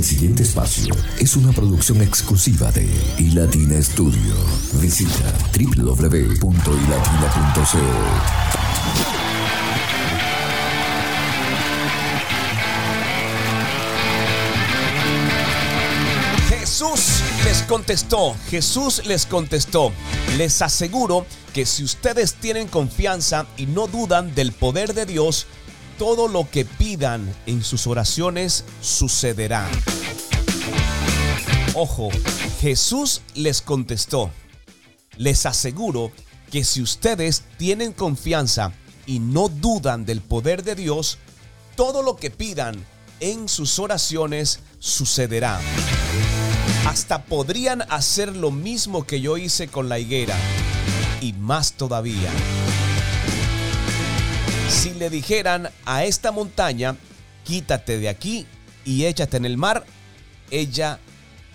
El siguiente espacio es una producción exclusiva de iLatina Studio. Visita www.ilatina.co. Jesús les contestó, Jesús les contestó, les aseguro que si ustedes tienen confianza y no dudan del poder de Dios, todo lo que pidan en sus oraciones sucederá. Ojo, Jesús les contestó, les aseguro que si ustedes tienen confianza y no dudan del poder de Dios, todo lo que pidan en sus oraciones sucederá. Hasta podrían hacer lo mismo que yo hice con la higuera y más todavía. Si le dijeran a esta montaña, quítate de aquí y échate en el mar, ella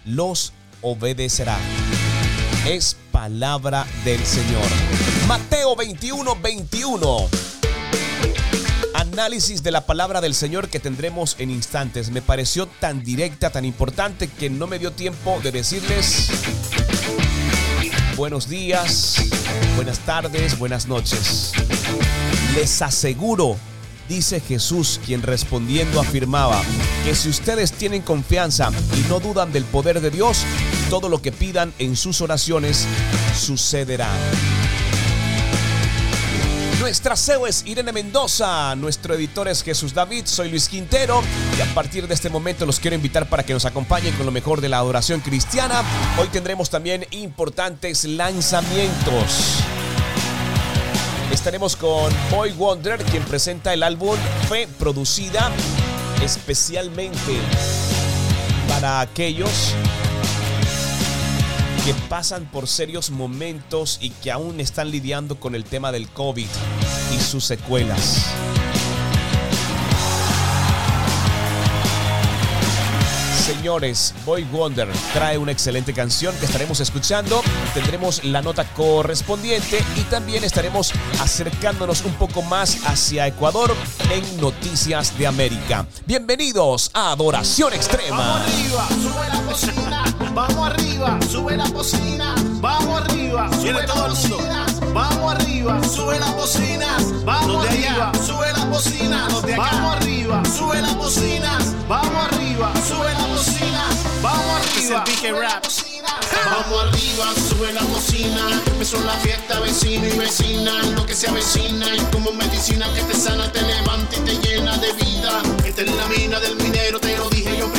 los obedecerá. Es palabra del Señor. Mateo 21, 21. Análisis de la palabra del Señor que tendremos en instantes. Me pareció tan directa, tan importante que no me dio tiempo de decirles buenos días, buenas tardes, buenas noches. Les aseguro, dice Jesús, quien respondiendo afirmaba, que si ustedes tienen confianza y no dudan del poder de Dios, todo lo que pidan en sus oraciones sucederá. Nuestra CEO es Irene Mendoza, nuestro editor es Jesús David, soy Luis Quintero y a partir de este momento los quiero invitar para que nos acompañen con lo mejor de la adoración cristiana. Hoy tendremos también importantes lanzamientos. Estaremos con Boy Wonder, quien presenta el álbum Fe Producida especialmente para aquellos que pasan por serios momentos y que aún están lidiando con el tema del COVID y sus secuelas. Señores, Boy Wonder trae una excelente canción que estaremos escuchando. Tendremos la nota correspondiente y también estaremos acercándonos un poco más hacia Ecuador en Noticias de América. Bienvenidos a Adoración Extrema. Vamos arriba, sube la cocina. Vamos arriba, sube la cocina. Vamos arriba, sube la cocina. Vamos arriba, sube la cocina. Vamos arriba, sube la cocina. Vamos arriba, sube la cocina. Vamos arriba, sube la cocina. Vamos arriba. Vamos arriba, sube la cocina. Empezó la fiesta, vecino y vecina. Lo que se avecina y como medicina que te sana, te levanta y te llena de vida. Esta es la mina del minero, te lo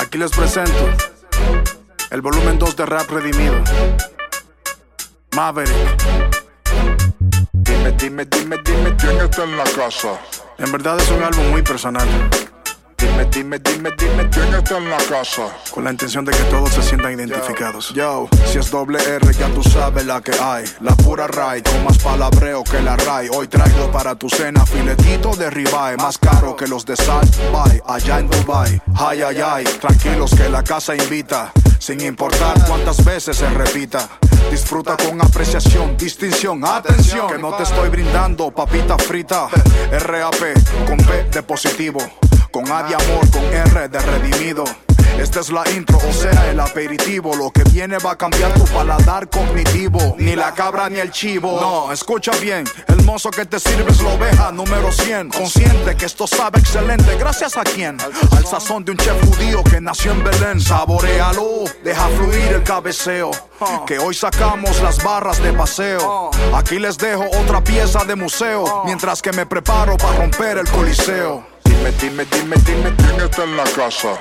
Aquí les presento el volumen 2 de Rap Redimido. Maverick. Dime, dime, dime, dime quién está en la casa. En verdad es un álbum muy personal, Dime, dime, dime, dime quién está en la casa. con la intención de que todos se sientan identificados. Yo, si es doble R, ya tú sabes la que hay. La pura ride, con más palabreo que la ray. Hoy traigo para tu cena filetito de ribeye, más caro que los de Salt Bay, allá en Dubai. Ay, ay, ay, tranquilos que la casa invita. Sin importar cuántas veces se repita. Disfruta con apreciación, distinción, atención. Que no te estoy brindando papita frita. RAP con B de positivo. Con A de amor, con R de redimido. Esta es la intro, o sea, el aperitivo. Lo que viene va a cambiar tu paladar cognitivo. Ni la cabra ni el chivo. No, escucha bien. El mozo que te sirve es la oveja número 100. Consciente que esto sabe excelente. Gracias a quién? Al sazón de un chef judío que nació en Belén. Saborealo, deja fluir el cabeceo. Que hoy sacamos las barras de paseo. Aquí les dejo otra pieza de museo. Mientras que me preparo para romper el coliseo. Dime, dime, dime, dime quién está en la casa.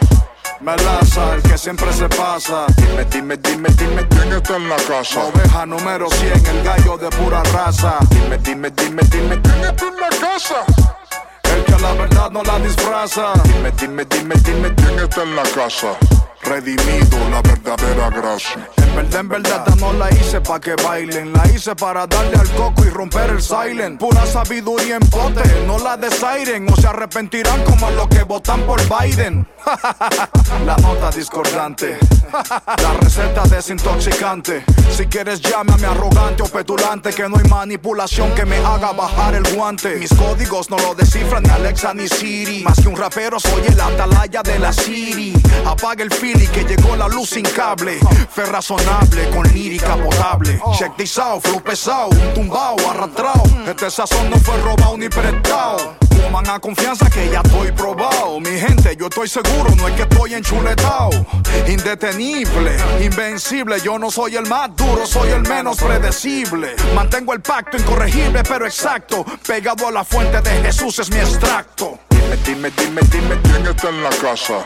Melaza, el que siempre se pasa. Dime, dime, dime, dime quién está en la casa. Oveja número 100, el gallo de pura raza. Dime, dime, dime, dime quién está en la casa. El que la verdad no la disfraza. Dime, dime, dime, dime quién está en la casa. Redimido, la verdadera gracia. En verdad, en verdad, no la hice pa' que bailen. La hice para darle al coco y romper el silent. Pura sabiduría en pote, no la desairen. O se arrepentirán como los que votan por Biden. la nota discordante. la receta desintoxicante. Si quieres, llámame arrogante o petulante. Que no hay manipulación que me haga bajar el guante. Mis códigos no lo descifran ni Alexa ni Siri. Más que un rapero, soy el atalaya de la Siri. Apaga el fili que llegó la luz sin cable. Fe razonable con lírica potable. Check this out, flow pesado, un tumbao, arrastrado. Este sazón no fue robado ni prestado. Coman a confianza que ya estoy probado. Mi gente, yo estoy seguro, no es que estoy enchuletado. Indetenible, invencible. Yo no soy el más duro, soy el menos predecible. Mantengo el pacto incorregible, pero exacto. Pegado a la fuente de Jesús es mi extracto. Dime, dime, dime, dime quién está en la casa.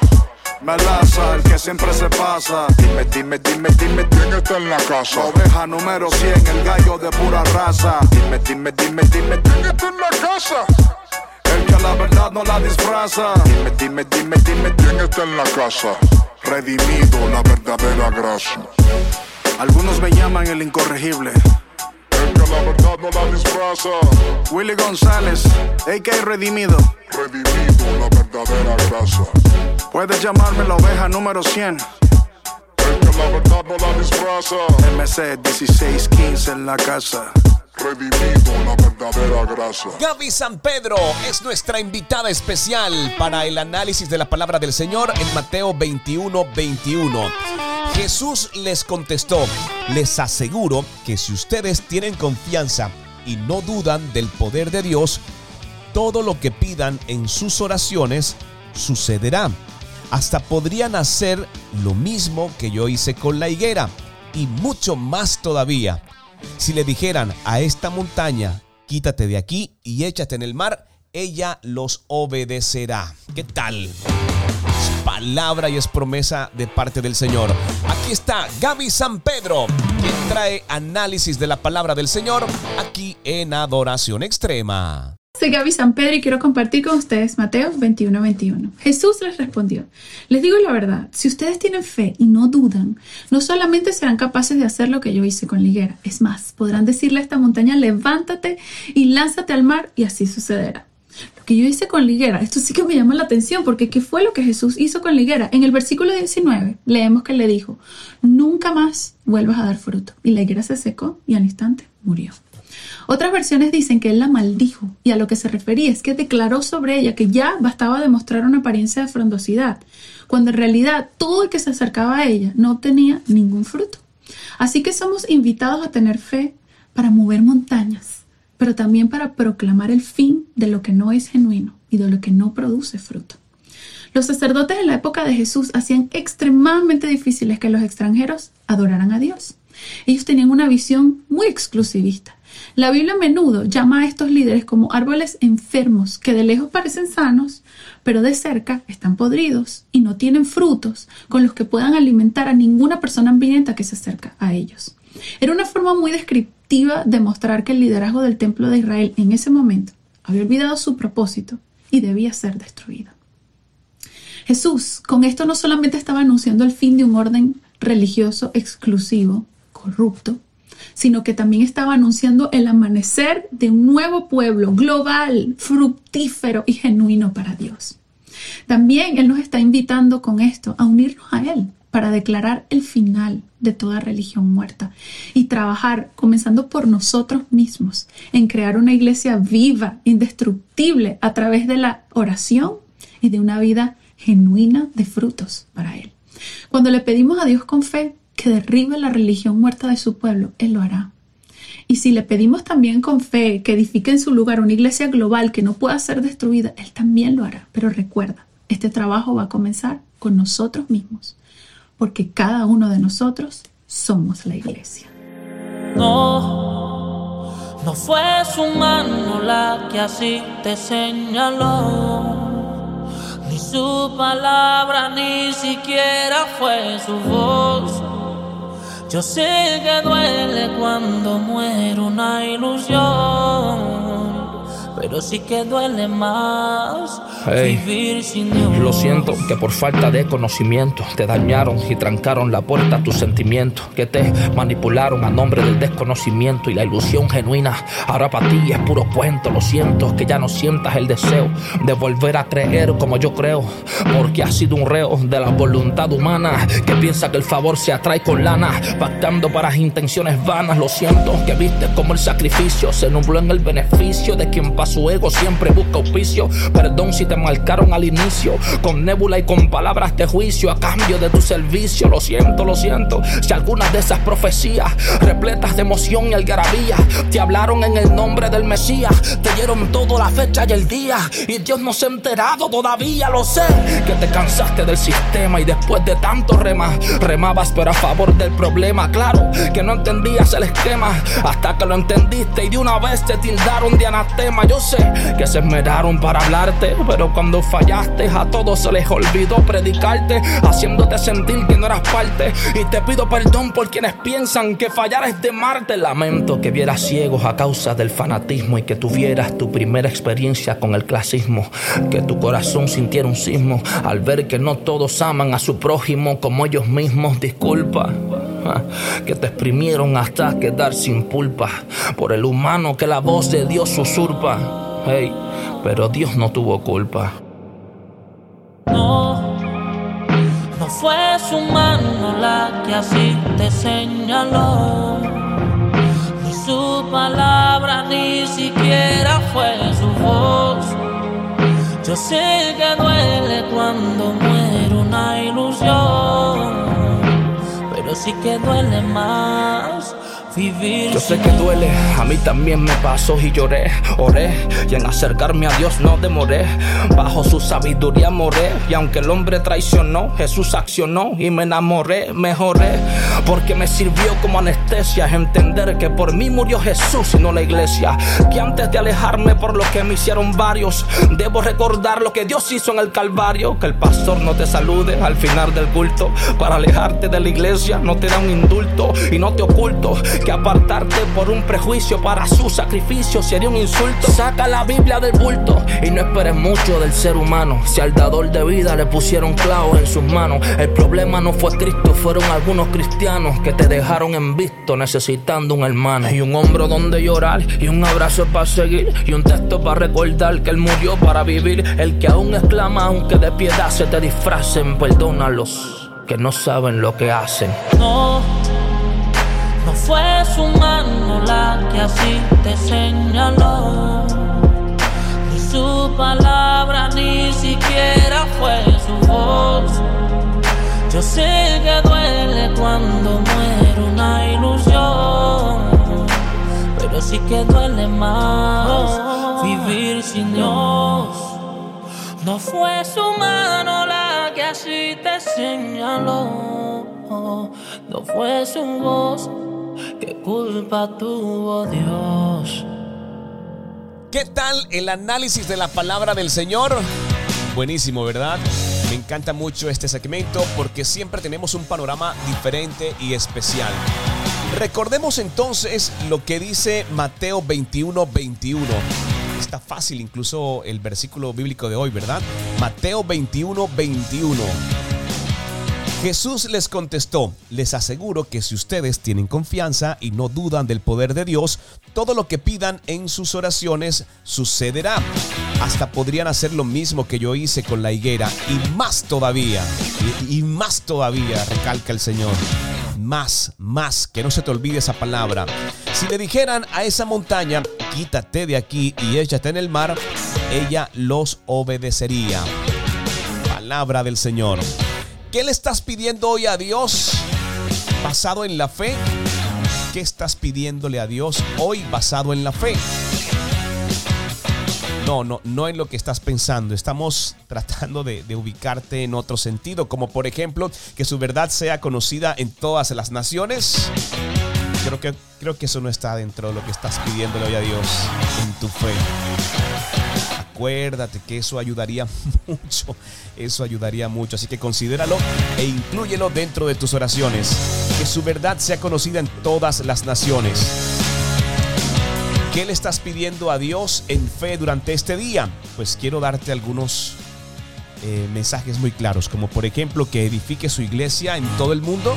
Melaza, el que siempre se pasa. Dime, dime, dime, dime quién está en la casa. Oveja número 100, el gallo de pura raza. Dime, dime, dime, dime quién está en la casa. El que la verdad no la disfraza. Dime, dime, dime, dime quién está en la casa. Redimido, la verdadera gracia. Algunos me llaman el incorregible. La verdad no la disfraza. Willy González, AK Redimido. Redimido, la verdadera gracia. Puedes llamarme la oveja número 100. El que la verdad no la disfraza. MC 1615 en la casa. Redimido, la verdadera gracia. Gaby San Pedro es nuestra invitada especial para el análisis de la palabra del Señor en Mateo 21, 21. Jesús les contestó, les aseguro que si ustedes tienen confianza y no dudan del poder de Dios, todo lo que pidan en sus oraciones sucederá. Hasta podrían hacer lo mismo que yo hice con la higuera y mucho más todavía. Si le dijeran a esta montaña, quítate de aquí y échate en el mar, ella los obedecerá. ¿Qué tal? Palabra y es promesa de parte del Señor. Aquí está Gaby San Pedro, quien trae análisis de la palabra del Señor aquí en Adoración Extrema. Soy Gaby San Pedro y quiero compartir con ustedes Mateo 21, 21. Jesús les respondió, les digo la verdad, si ustedes tienen fe y no dudan, no solamente serán capaces de hacer lo que yo hice con la es más, podrán decirle a esta montaña, levántate y lánzate al mar y así sucederá. Lo que yo hice con la esto sí que me llama la atención porque ¿qué fue lo que Jesús hizo con la? En el versículo 19 leemos que le dijo, nunca más vuelvas a dar fruto. Y la higuera se secó y al instante murió. Otras versiones dicen que él la maldijo y a lo que se refería es que declaró sobre ella que ya bastaba demostrar una apariencia de frondosidad, cuando en realidad todo el que se acercaba a ella no obtenía ningún fruto. Así que somos invitados a tener fe para mover montañas, pero también para proclamar el fin de lo que no es genuino y de lo que no produce fruto. Los sacerdotes en la época de Jesús hacían extremadamente difíciles que los extranjeros adoraran a Dios. Ellos tenían una visión muy exclusivista. La Biblia a menudo llama a estos líderes como árboles enfermos que de lejos parecen sanos, pero de cerca están podridos y no tienen frutos con los que puedan alimentar a ninguna persona hambrienta que se acerca a ellos. Era una forma muy descriptiva de mostrar que el liderazgo del templo de Israel en ese momento había olvidado su propósito y debía ser destruido. Jesús con esto no solamente estaba anunciando el fin de un orden religioso exclusivo, corrupto, sino que también estaba anunciando el amanecer de un nuevo pueblo global, fructífero y genuino para Dios. También Él nos está invitando con esto a unirnos a Él para declarar el final de toda religión muerta y trabajar, comenzando por nosotros mismos, en crear una iglesia viva, indestructible, a través de la oración y de una vida genuina de frutos para Él. Cuando le pedimos a Dios con fe, que derribe la religión muerta de su pueblo, Él lo hará. Y si le pedimos también con fe que edifique en su lugar una iglesia global que no pueda ser destruida, Él también lo hará. Pero recuerda, este trabajo va a comenzar con nosotros mismos, porque cada uno de nosotros somos la iglesia. No, no fue su mano la que así te señaló, ni su palabra, ni siquiera fue su voz. Yo sé que duele cuando muere una ilusión, pero sí que duele más vivir sin Dios. Lo siento que por falta de conocimiento te dañaron y trancaron la puerta a tus sentimientos, que te manipularon a nombre del desconocimiento y la ilusión genuina. Ahora para ti es puro cuento, lo siento, que ya no sientas el deseo de volver a creer como yo creo, porque has sido un reo de la voluntad humana que piensa que el favor se atrae con lana, pactando para intenciones vanas. Lo siento que viste como el sacrificio se nubló en el beneficio de quien para su ego siempre busca auspicio. Perdón si te marcaron al inicio, con nébula y con palabras de juicio a cambio de tu servicio. Lo siento, lo siento. Si algunas de esas profecías, repletas de emoción y algarabía, te hablaron en el nombre del Mesías, te dieron todo la fecha y el día, y Dios no se ha enterado todavía, lo sé. Que te cansaste del sistema y después de tanto remar, remabas pero a favor del problema. Claro que no entendías el esquema hasta que lo entendiste y de una vez te tildaron de anatema. Sé que se esmeraron para hablarte, pero cuando fallaste a todos se les olvidó predicarte, haciéndote sentir que no eras parte. Y te pido perdón por quienes piensan que fallar es de Marte. Lamento que vieras ciegos a causa del fanatismo y que tuvieras tu primera experiencia con el clasismo. Que tu corazón sintiera un sismo al ver que no todos aman a su prójimo como ellos mismos. Disculpa que te exprimieron hasta quedar sin pulpa por el humano que la voz de Dios usurpa. Hey, pero Dios no tuvo culpa. No, no fue su mano la que así te señaló. Ni su palabra, ni siquiera fue su voz. Yo sé que duele cuando muere una ilusión, pero sí que duele más yo sé que duele, a mí también me pasó y lloré, oré y en acercarme a Dios no demoré. Bajo su sabiduría moré y aunque el hombre traicionó, Jesús accionó y me enamoré, mejoré. Porque me sirvió como anestesia entender que por mí murió Jesús y no la iglesia. Que antes de alejarme por lo que me hicieron varios, debo recordar lo que Dios hizo en el Calvario. Que el pastor no te salude al final del culto. Para alejarte de la iglesia no te da un indulto y no te oculto que apartarte por un prejuicio para su sacrificio sería un insulto. Saca la Biblia del bulto y no esperes mucho del ser humano. Si al dador de vida le pusieron clavos en sus manos, el problema no fue Cristo, fueron algunos cristianos que te dejaron en visto necesitando un hermano. Y un hombro donde llorar, y un abrazo para seguir, y un texto para recordar que él murió para vivir. El que aún exclama, aunque de piedad se te disfracen, perdónalos, que no saben lo que hacen. No no fue su mano la que así te señaló. Ni su palabra, ni siquiera fue su voz. Yo sé que duele cuando muere una ilusión. Pero sí que duele más vivir sin Dios. No fue su mano la que así te señaló. No fue su voz ¿Qué culpa tuvo Dios? ¿Qué tal el análisis de la palabra del Señor? Buenísimo, ¿verdad? Me encanta mucho este segmento porque siempre tenemos un panorama diferente y especial. Recordemos entonces lo que dice Mateo 21, 21. Está fácil incluso el versículo bíblico de hoy, ¿verdad? Mateo 21, 21. Jesús les contestó, les aseguro que si ustedes tienen confianza y no dudan del poder de Dios, todo lo que pidan en sus oraciones sucederá. Hasta podrían hacer lo mismo que yo hice con la higuera y más todavía. Y, más todavía, recalca el Señor. Más, más, que no se te olvide esa palabra. Si le dijeran a esa montaña, quítate de aquí y échate en el mar, ella los obedecería. Palabra del Señor. ¿Qué le estás pidiendo hoy a Dios basado en la fe? ¿Qué estás pidiéndole a Dios hoy basado en la fe? No, no, no en lo que estás pensando. Estamos tratando de, de, ubicarte en otro sentido, como por ejemplo que su verdad sea conocida en todas las naciones. Creo que, creo que eso no está dentro de lo que estás pidiéndole hoy a Dios en tu fe. Acuérdate que eso ayudaría mucho, eso ayudaría mucho, así que considéralo e inclúyelo dentro de tus oraciones. Que su verdad sea conocida en todas las naciones. ¿Qué le estás pidiendo a Dios en fe durante este día? Pues quiero darte algunos eh, mensajes muy claros, como por ejemplo que edifique su iglesia en todo el mundo.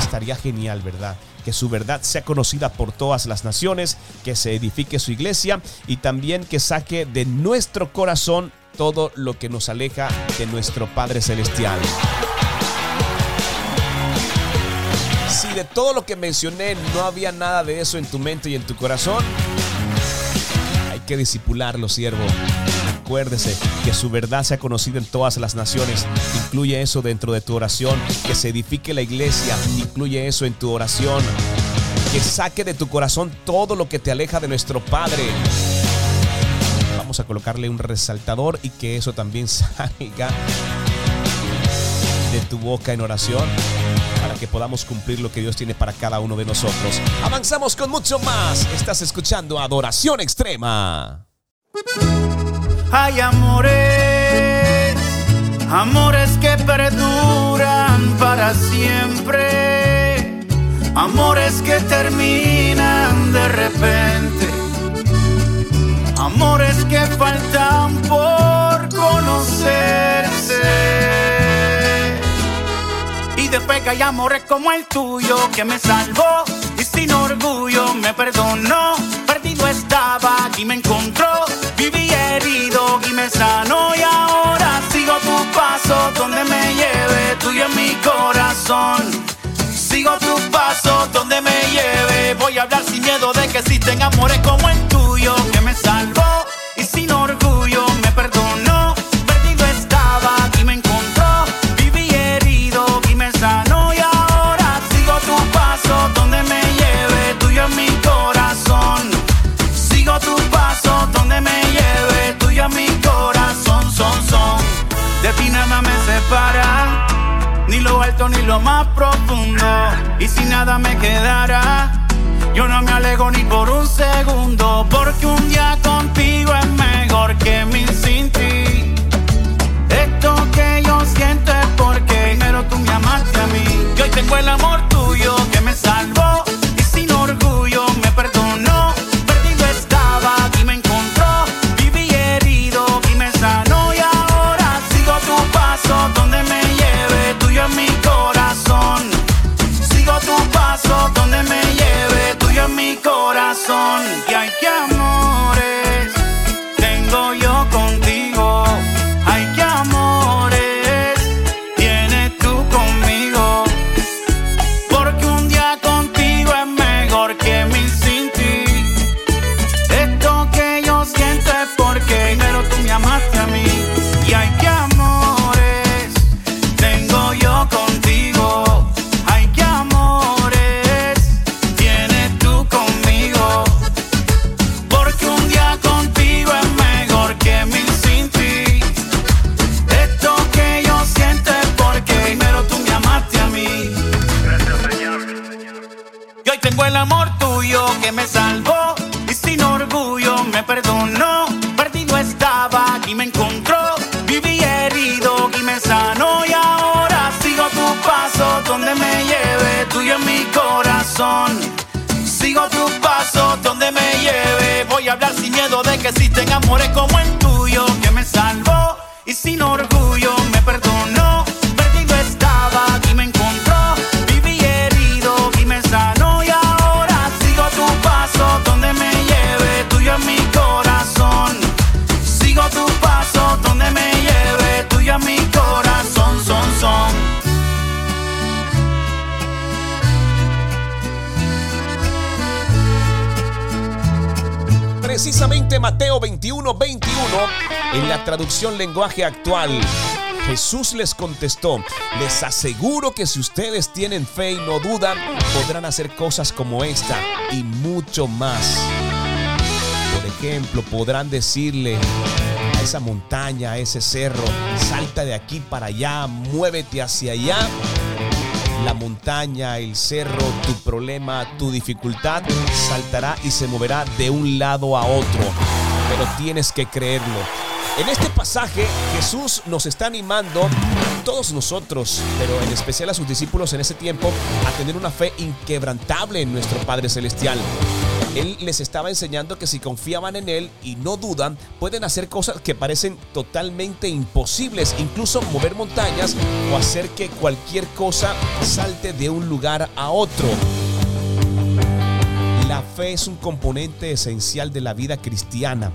Estaría genial, ¿verdad? Que su verdad sea conocida por todas las naciones, que se edifique su iglesia y también que saque de nuestro corazón todo lo que nos aleja de nuestro Padre Celestial. Si de todo lo que mencioné no había nada de eso en tu mente y en tu corazón, hay que disipularlo, siervo. Acuérdese que su verdad sea conocida en todas las naciones. Incluye eso dentro de tu oración. Que se edifique la iglesia. Incluye eso en tu oración. Que saque de tu corazón todo lo que te aleja de nuestro Padre. Vamos a colocarle un resaltador y que eso también salga de tu boca en oración para que podamos cumplir lo que Dios tiene para cada uno de nosotros. Avanzamos con mucho más. Estás escuchando Adoración Extrema. Hay amores, amores que perduran para siempre, amores que terminan de repente, amores que faltan por conocerse. Y después que hay amores como el tuyo que me salvó y sin orgullo me perdonó. Perdido estaba y me encontró. Viví herido y me sanó. Y ahora sigo tu paso donde me lleve, tuyo en mi corazón. Sigo tu paso donde me lleve. Voy a hablar sin miedo de que existen amores como el tuyo que me salvó y sin orgullo lo más profundo. Y si nada me quedara, yo no me alejo ni por un segundo. Porque un día contigo es mejor que mil sin ti. Esto que yo siento es porque primero tú me amaste a mí. Y hoy tengo el amor tuyo que me salvó. Corazón. Y hay que amores. Amores como 21, en la traducción lenguaje actual. Jesús les contestó, les aseguro que si ustedes tienen fe y no dudan, podrán hacer cosas como esta y mucho más. Por ejemplo, podrán decirle a esa montaña, a ese cerro, salta de aquí para allá, muévete hacia allá. La montaña, el cerro, tu problema, tu dificultad saltará y se moverá de un lado a otro. Pero tienes que creerlo. En este pasaje Jesús nos está animando todos nosotros, pero en especial a sus discípulos en ese tiempo, a tener una fe inquebrantable en nuestro Padre Celestial. Él les estaba enseñando que si confiaban en Él y no dudan, pueden hacer cosas que parecen totalmente imposibles, incluso mover montañas o hacer que cualquier cosa salte de un lugar a otro. Fe es un componente esencial de la vida cristiana.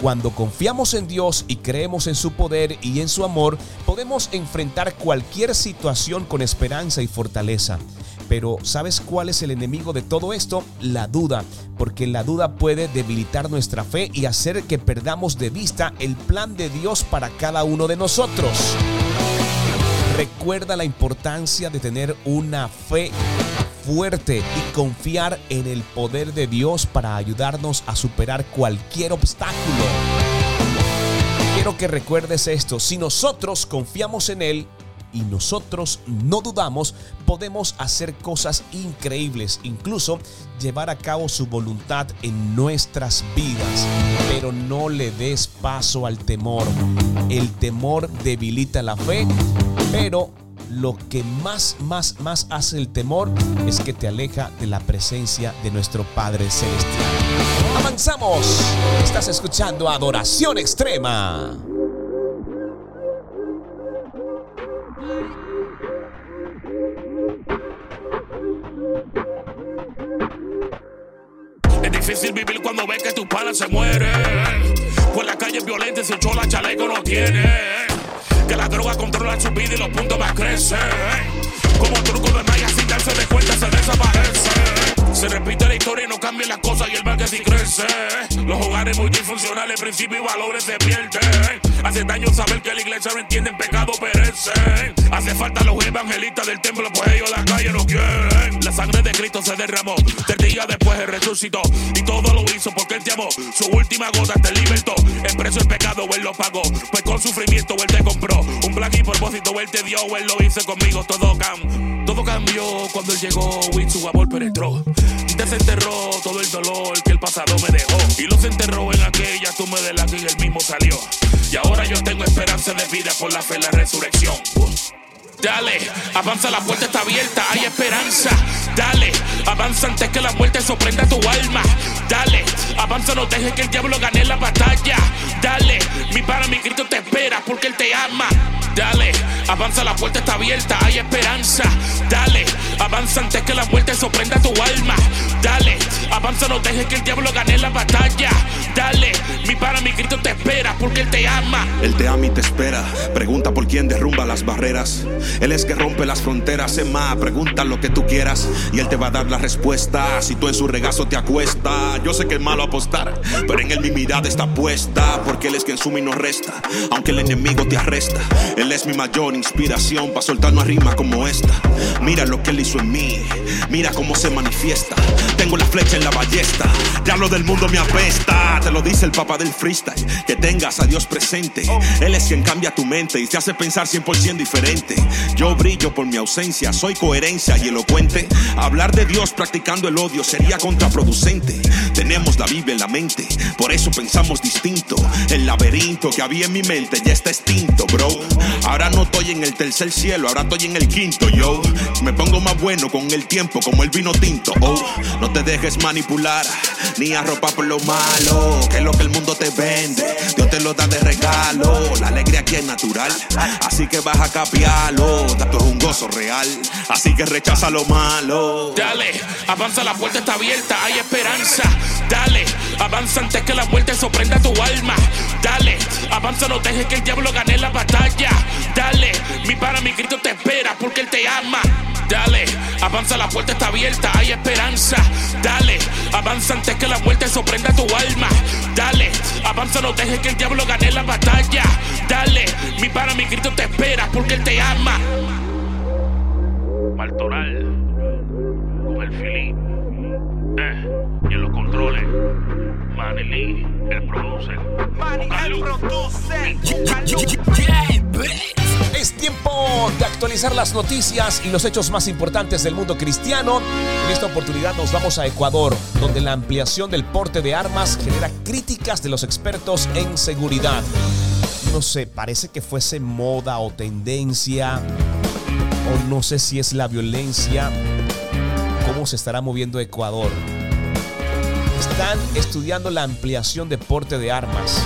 Cuando confiamos en Dios y creemos en su poder y en su amor, podemos enfrentar cualquier situación con esperanza y fortaleza. Pero ¿sabes cuál es el enemigo de todo esto? La duda, porque la duda puede debilitar nuestra fe y hacer que perdamos de vista el plan de Dios para cada uno de nosotros. Recuerda la importancia de tener una fe fuerte y confiar en el poder de Dios para ayudarnos a superar cualquier obstáculo. Quiero que recuerdes esto, si nosotros confiamos en Él, y nosotros no dudamos, podemos hacer cosas increíbles, incluso llevar a cabo su voluntad en nuestras vidas. Pero no le des paso al temor. El temor debilita la fe, pero lo que más, más, más hace el temor es que te aleja de la presencia de nuestro Padre Celestial. Avanzamos. Estás escuchando Adoración Extrema. Es difícil vivir cuando ves que tus panas se mueren. Pues la calle violenta si chola chaleco no tiene. Que la droga controla su vida y los puntos más crecen. Como truco de magia sin darse de cuenta se desaparece. Se repite la historia y no cambia las cosas y el sí crece. Los hogares muy disfuncionales, principios y valores se pierden. Hace daño saber que la iglesia no entiende, en pecado perece. Hace falta los evangelistas del templo, pues ellos la calle no quieren. La sangre de Cristo se derramó, tres días después él resucitó. Y todo lo hizo porque él te amó. Su última gota te libertó. El precio del pecado él lo pagó. Pues con sufrimiento él te compró. Un plan y propósito él te dio, él lo hizo conmigo. Todo cam, todo cambió cuando él llegó y su amor penetró. Desenterró todo el dolor que el pasado me dejó. Y los enterró en aquella tumba de la que él mismo salió. Y ahora yo tengo esperanza de vida por la fe en la resurrección. Dale, avanza, la puerta está abierta, hay esperanza. Dale, avanza antes que la muerte sorprenda tu alma. Dale, avanza, no dejes que el diablo gane la batalla. Dale, mi para mi Cristo te espera porque él te ama. Dale, avanza, la puerta está abierta, hay esperanza. Dale, avanza antes que la muerte sorprenda tu alma. Dale, avanza, no dejes que el diablo gane la batalla. Dale, mi para mi Cristo te espera porque él te ama. Él te ama y te espera. Pregunta por quién derrumba las barreras. Él es que rompe las fronteras. Es más, pregunta lo que tú quieras y él te va a dar la respuesta. Si tú en su regazo te acuestas, yo sé que es malo apostar, pero en él mi mirada está puesta. Porque él es quien suma y no resta, aunque el enemigo te arresta. Él es mi mayor inspiración para soltar una rima como esta. Mira lo que él hizo en mí, mira cómo se manifiesta. Tengo la flecha en la ballesta, ya lo del mundo me apesta. Te lo dice el papá del freestyle, que tengas a Dios presente. Él es quien cambia tu mente y te hace pensar 100% diferente. Yo brillo por mi ausencia, soy coherencia y elocuente. Hablar de Dios practicando el odio sería contraproducente. Tenemos la Biblia en la mente, por eso pensamos distinto. El laberinto que había en mi mente ya está extinto, bro. Ahora no estoy en el tercer cielo, ahora estoy en el quinto, yo. Me pongo más bueno con el tiempo, como el vino tinto, oh. No te dejes manipular, ni arropar por lo malo, que es lo que el mundo te vende. Dios te lo da de regalo, la alegría aquí es natural, así que vas a capiarlo. Esto es un gozo real, así que rechaza lo malo. Dale, avanza, la puerta está abierta, hay esperanza. Dale, avanza antes que la muerte sorprenda tu alma. Dale, avanza, no dejes que el diablo gane la batalla. Dale, mi para mi Cristo te espera porque él te ama. Dale, avanza, la puerta está abierta, hay esperanza. Dale, avanza antes que la muerte sorprenda tu alma. Dale, avanza, no dejes que el diablo gane la batalla. Dale, mi para mi Cristo te espera porque él te ama. Maltoral, con el filín, eh, y en los controles, Manely, el producer. Es tiempo de actualizar las noticias y los hechos más importantes del mundo cristiano. En esta oportunidad nos vamos a Ecuador, donde la ampliación del porte de armas genera críticas de los expertos en seguridad. no sé, parece que fuese moda o tendencia, o no sé si es la violencia, cómo se estará moviendo Ecuador. Están estudiando la ampliación de porte de armas,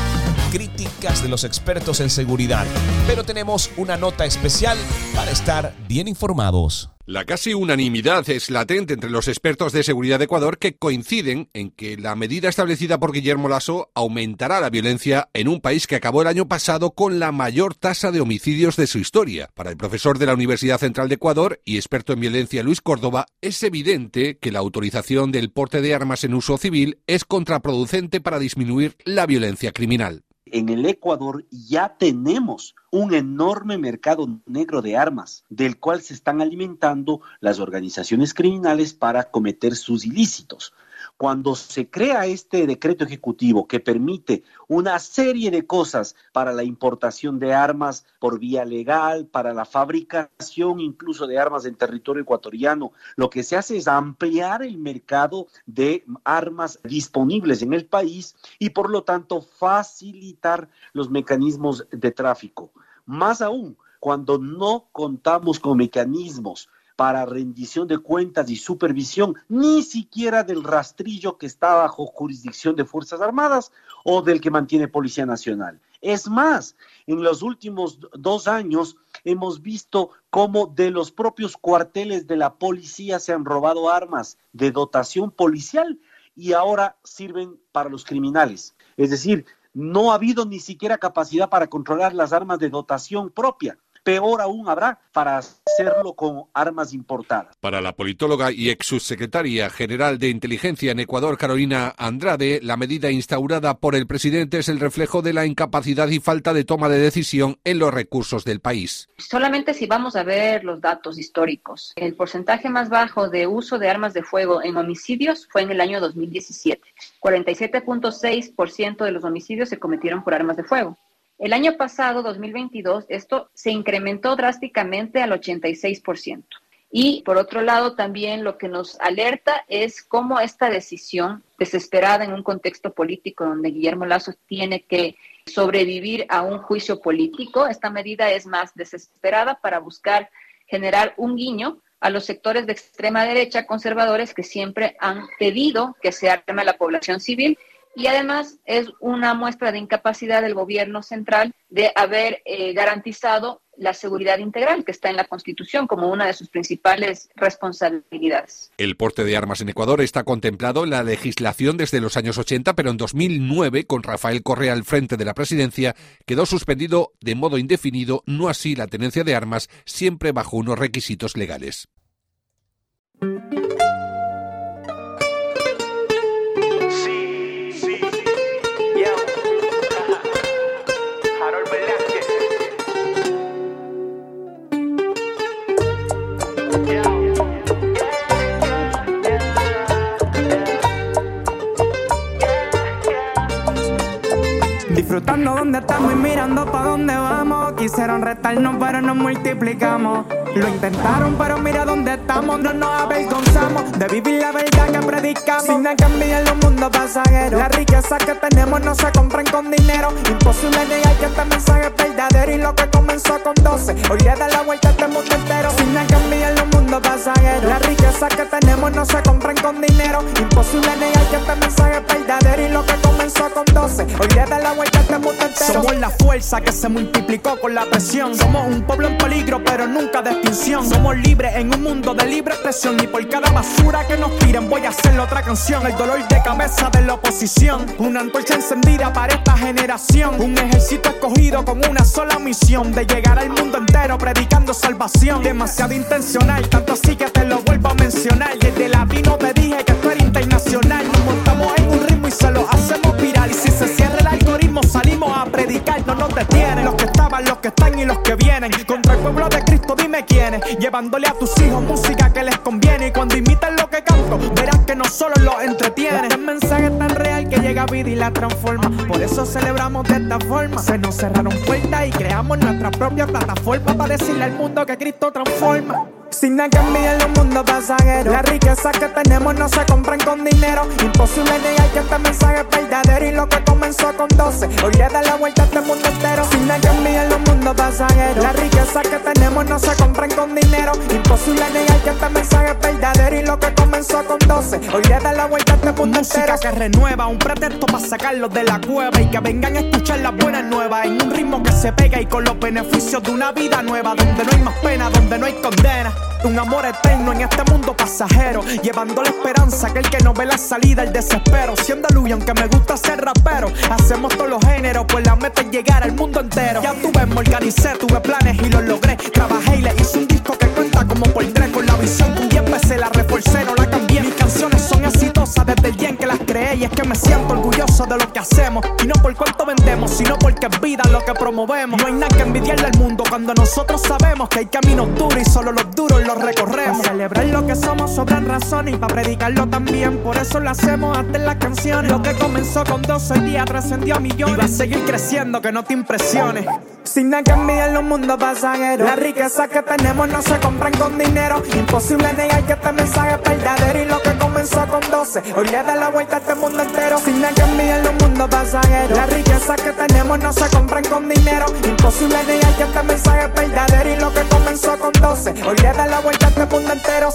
críticas de los expertos en seguridad, pero tenemos una nota especial para estar bien informados. La casi unanimidad es latente entre los expertos de seguridad de Ecuador que coinciden en que la medida establecida por Guillermo Lasso aumentará la violencia en un país que acabó el año pasado con la mayor tasa de homicidios de su historia. Para el profesor de la Universidad Central de Ecuador y experto en violencia Luis Córdoba, es evidente que la autorización del porte de armas en uso civil es contraproducente para disminuir la violencia criminal en el Ecuador ya tenemos un enorme mercado negro de armas, del cual se están alimentando las organizaciones criminales para cometer sus ilícitos. Cuando se crea este decreto ejecutivo que permite una serie de cosas para la importación de armas por vía legal, para la fabricación incluso de armas en territorio ecuatoriano, lo que se hace es ampliar el mercado de armas disponibles en el país y por lo tanto facilitar los mecanismos de tráfico. Más aún, cuando no contamos con mecanismos para rendición de cuentas y supervisión, ni siquiera del rastrillo que está bajo jurisdicción de Fuerzas Armadas o del que mantiene Policía Nacional. Es más, en los últimos dos años hemos visto cómo de los propios cuarteles de la policía se han robado armas de dotación policial y ahora sirven para los criminales. Es decir, no ha habido ni siquiera capacidad para controlar las armas de dotación propia peor aún habrá para hacerlo con armas importadas. Para la politóloga y ex subsecretaria general de inteligencia en Ecuador, Carolina Andrade, la medida instaurada por el presidente es el reflejo de la incapacidad y falta de toma de decisión en los recursos del país. Solamente si vamos a ver los datos históricos, el porcentaje más bajo de uso de armas de fuego en homicidios fue en el año 2017. 47.6% de los homicidios se cometieron por armas de fuego. El año pasado, 2022, esto se incrementó drásticamente al 86%. Y por otro lado, también lo que nos alerta es cómo esta decisión desesperada en un contexto político donde Guillermo Lazo tiene que sobrevivir a un juicio político, esta medida es más desesperada para buscar generar un guiño a los sectores de extrema derecha conservadores que siempre han pedido que se arme la población civil y además es una muestra de incapacidad del gobierno central de haber eh, garantizado la seguridad integral que está en la Constitución como una de sus principales responsabilidades. El porte de armas en Ecuador está contemplado en la legislación desde los años 80, pero en 2009, con Rafael Correa al frente de la presidencia, quedó suspendido de modo indefinido, no así la tenencia de armas, siempre bajo unos requisitos legales. Disfrutando donde estamos y mirando pa' dónde vamos. Quisieron restarnos, pero nos multiplicamos. Lo intentaron, pero mira dónde estamos. No nos avergonzamos de vivir la verdad que predicamos. Sin cambiar los mundos pasajeros. La riqueza que tenemos no se compran con dinero. Imposible negar que este mensaje es verdadero. Y lo que comenzó con 12, hoy le da la vuelta a este mundo entero. Sin cambiar los mundos pasajeros. La riqueza que tenemos no se compran con dinero. Imposible negar que este mensaje es verdadero. Y lo que comenzó con 12, hoy le da la vuelta a este mundo entero. Somos la fuerza que se multiplicó con la presión. Somos un pueblo en peligro, pero nunca de Somos libres en un mundo de libre expresión. Y por cada basura que nos tiren, voy a hacer otra canción. El dolor de cabeza de la oposición. Una antorcha encendida para esta generación. Un ejército escogido con una sola misión: de llegar al mundo entero predicando salvación. Demasiado intencional, tanto así que te lo vuelvo a mencionar. Desde latino te dije que esto era internacional. Nos montamos en un ritmo y se lo hacemos viral. Y si se cierra el algoritmo, salimos a predicar, no nos detienen. Los que los que están y los que vienen. Contra el pueblo de Cristo, dime quiénes. Llevándole a tus hijos música que les conviene. Y cuando imiten lo que canto, verán que no solo los entretiene. Este mensaje es tan real que llega a vida y la transforma. Por eso celebramos de esta forma. Se nos cerraron puertas y creamos nuestra propia plataforma para decirle al mundo que Cristo transforma. Sin que envidiar los mundos pasajeros. La riqueza que tenemos no se compran con dinero. Imposible negar que este mensaje es verdadero. Y lo que comenzó con 12, hoy le da la vuelta a este mundo entero. Sin que envidiar los mundos pasajeros. La riqueza que tenemos no se compran con dinero. Imposible negar que este mensaje es verdadero. Y lo que comenzó con 12, hoy le da la vuelta a este mundo Música que renueva, un pretexto para sacarlos de la cueva y que vengan a escuchar las buenas nuevas en un ritmo que se pega y con los beneficios de una vida nueva donde no hay más pena, donde no hay condena. Un amor eterno en este mundo pasajero, llevando la esperanza aquel que no ve la salida, el desespero. Siendo luz, aunque me gusta ser rapero, hacemos todos los géneros, pues la meta es llegar al mundo entero. Ya tuve, me organicé, tuve planes y los logré. Trabajé y le hice un disco que cuenta como por tres, con la visión que un día empecé, la reforcé, no la cambié. Mis canciones exitosas desde el día en que las creé y es que me siento orgulloso de lo que hacemos. Y no por cuánto vendemos, sino porque es vida lo que promovemos. No hay nada que envidiarle al mundo cuando nosotros sabemos que hay caminos duros y solo los duros los recorremos. Para celebrar lo que somos sobran razones y para predicarlo también. Por eso lo hacemos hasta en las canciones. Lo que comenzó con dos hoy día trascendió a millones. Y va a seguir creciendo, que no te impresiones. Sin nada que envidiar los mundos pasajeros. La riqueza que tenemos no se compran con dinero. Imposible negar que este mensaje es verdadero. Y lo que comenzó con 12, hoy le da la vuelta a este mundo entero. Sin que envidiar los mundos pasajeros. La riqueza que tenemos no se compran con dinero. Imposible negar que este mensaje es verdadero. Y lo que comenzó con 12, hoy le da la vuelta a este mundo entero.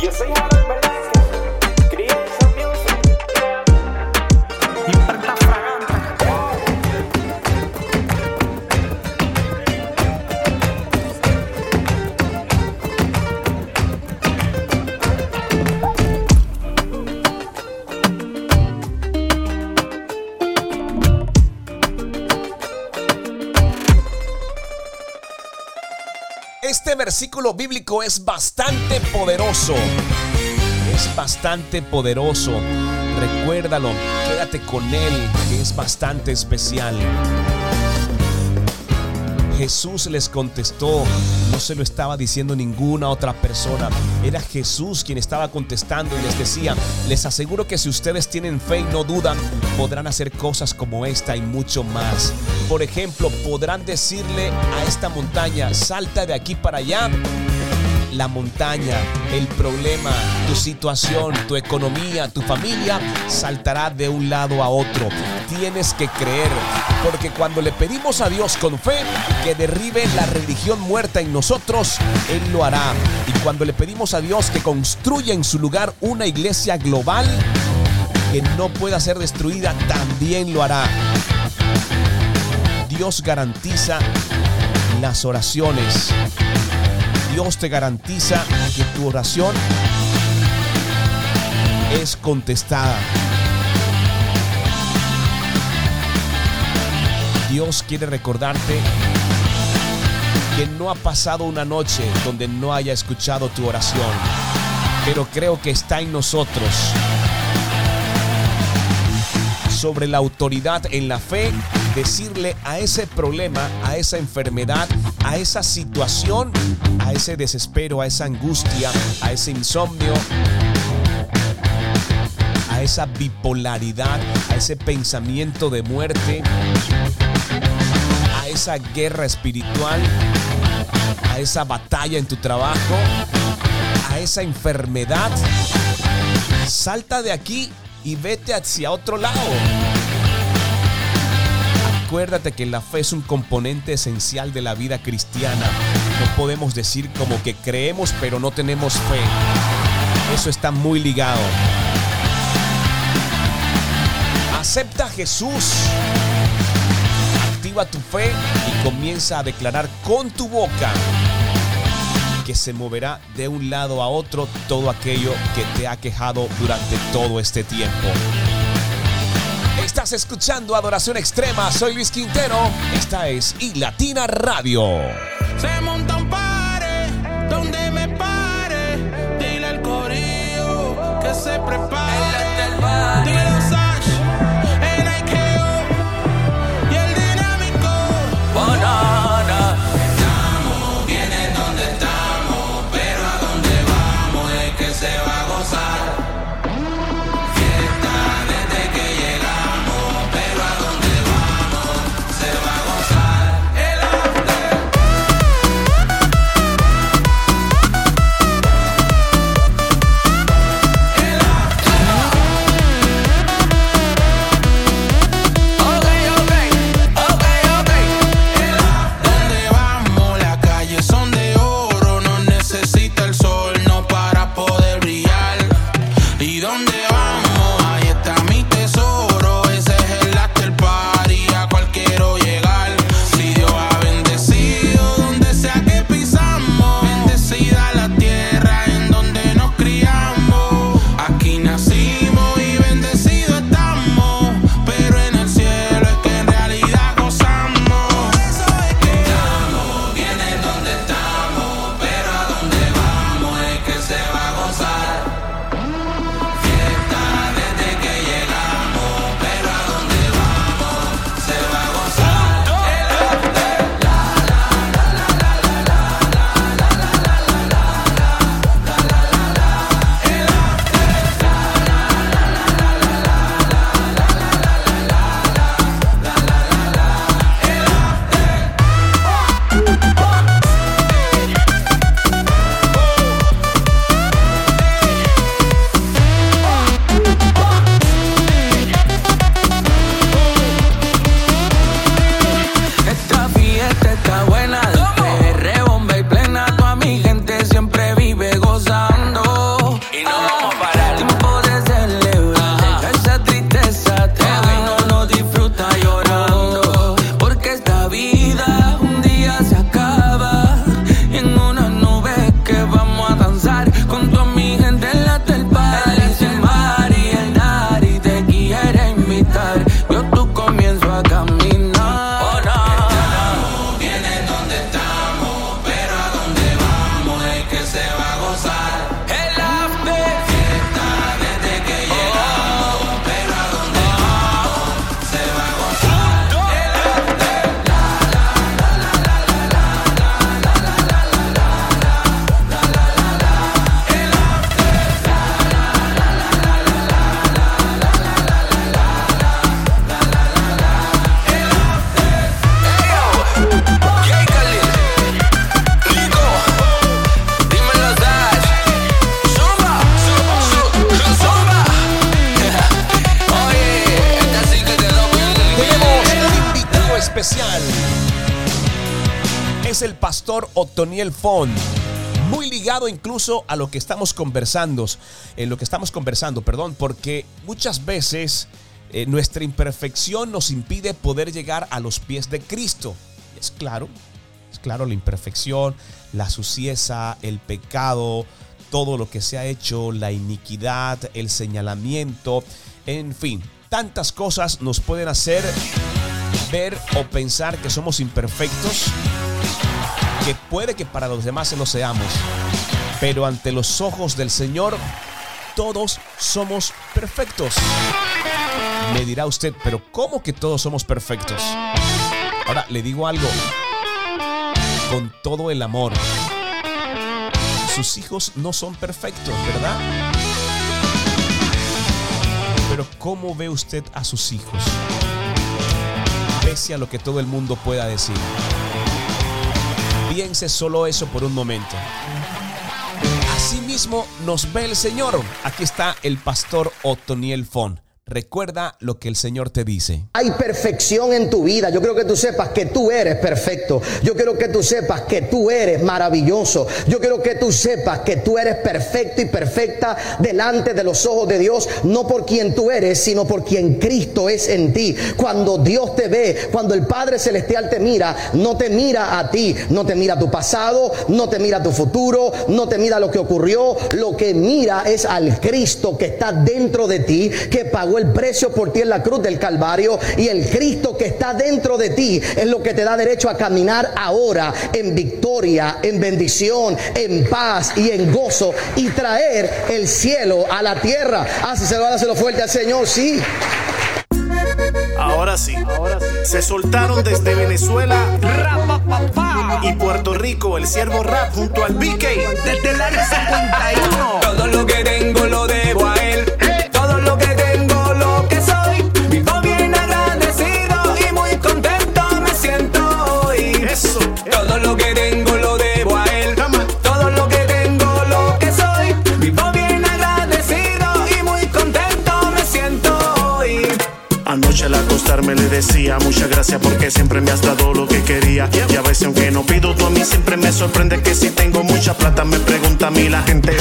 Yo soy Este versículo bíblico es bastante poderoso. Es bastante poderoso. Recuérdalo, quédate con él, que es bastante especial. Jesús les contestó, no se lo estaba diciendo ninguna otra persona, era Jesús quien estaba contestando y les decía, les aseguro que si ustedes tienen fe y no dudan, podrán hacer cosas como esta y mucho más. Por ejemplo, podrán decirle a esta montaña, salta de aquí para allá. La montaña, el problema, tu situación, tu economía, tu familia saltará de un lado a otro. Tienes que creer, porque cuando le pedimos a Dios con fe que derribe la religión muerta en nosotros, Él lo hará. Y cuando le pedimos a Dios que construya en su lugar una iglesia global que no pueda ser destruida, también lo hará. Dios garantiza las oraciones. Dios te garantiza que tu oración es contestada. Dios quiere recordarte que no ha pasado una noche donde no haya escuchado tu oración, pero creo que está en nosotros sobre la autoridad en la fe, decirle a ese problema, a esa enfermedad, a esa situación, a ese desespero, a esa angustia, a ese insomnio, a esa bipolaridad, a ese pensamiento de muerte, a esa guerra espiritual, a esa batalla en tu trabajo, a esa enfermedad. Salta de aquí y vete hacia otro lado. Acuérdate que la fe es un componente esencial de la vida cristiana. No podemos decir como que creemos pero no tenemos fe. Eso está muy ligado. Acepta a Jesús. Activa tu fe y comienza a declarar con tu boca que se moverá de un lado a otro todo aquello que te ha quejado durante todo este tiempo. Estás escuchando Adoración Extrema, soy Luis Quintero, esta es Y Latina Radio. Se monta un pare donde me pare. Dile al corillo que se prepare. A lo que estamos conversando, en lo que estamos conversando, perdón, porque muchas veces eh, nuestra imperfección nos impide poder llegar a los pies de Cristo. Es claro, es claro la imperfección, la sucieza, el pecado, todo lo que se ha hecho, la iniquidad, el señalamiento, en fin, tantas cosas nos pueden hacer ver o pensar que somos imperfectos, que puede que para los demás se lo seamos, pero ante los ojos del Señor todos somos perfectos. Me dirá usted, pero ¿cómo que todos somos perfectos? Ahora, le digo algo, con todo el amor, sus hijos no son perfectos, ¿verdad? Pero ¿cómo ve usted a sus hijos? Pese a lo que todo el mundo pueda decir. Piense solo eso por un momento. Asimismo nos ve el Señor. Aquí está el pastor Otoniel Fon. Recuerda lo que el Señor te dice. Hay perfección en tu vida. Yo quiero que tú sepas que tú eres perfecto. Yo quiero que tú sepas que tú eres maravilloso. Yo quiero que tú sepas que tú eres perfecto y perfecta delante de los ojos de Dios. No por quien tú eres, sino por quien Cristo es en ti. Cuando Dios te ve, cuando el Padre Celestial te mira, no te mira a ti, no te mira tu pasado, no te mira tu futuro, no te mira lo que ocurrió. Lo que mira es al Cristo que está dentro de ti, que pagó el precio por ti en la cruz del Calvario y el Cristo que está dentro de ti es lo que te da derecho a caminar ahora en victoria, en bendición, en paz y en gozo y traer el cielo a la tierra. Ah, si se lo lo fuerte al Señor, sí. Ahora sí. Se soltaron desde Venezuela y Puerto Rico el siervo rap junto al BK. Desde el área 51. Todo lo que tengo lo debo me has dado lo que quería. Y a veces aunque no pido tú a mí siempre me sorprende que si tengo mucha plata me pregunta a mí la gente.